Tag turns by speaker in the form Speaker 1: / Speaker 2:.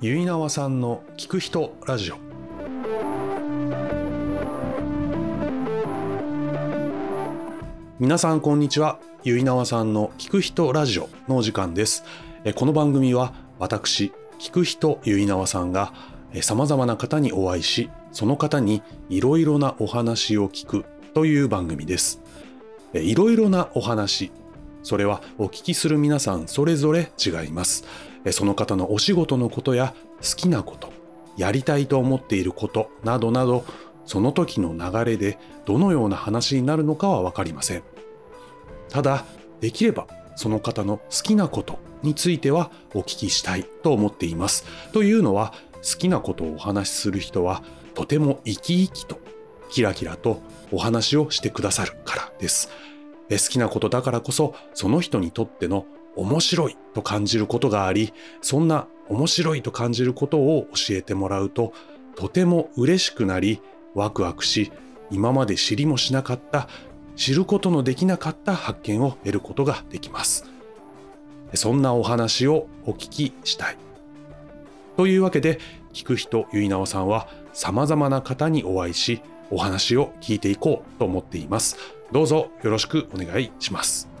Speaker 1: ゆいなわさんの聞く人ラジオ。皆さんこんにちは。ゆいなわさんの聞く人ラジオのお時間です。この番組は私聞く人ゆいなわさんがさまざまな方にお会いしその方にいろいろなお話を聞くという番組です。いろいろなお話それはお聞きする皆さんそれぞれ違います。その方のお仕事のことや好きなことやりたいと思っていることなどなどその時の流れでどのような話になるのかは分かりません。ただできればその方の好きなことについてはお聞きしたいと思っています。というのは好きなことをお話しする人はとても生き生きとキラキラとお話をしてくださるからです。好きなことだからこそその人にとっての面白いと感じることがありそんな面白いと感じることを教えてもらうととても嬉しくなりワクワクし今まで知りもしなかった知ることのできなかった発見を得ることができます。そんなお話をお聞きしたい。というわけで聞く人ゆいなおさんは様々な方にお会いしお話を聞いていこうと思っています。どうぞよろしくお願いします。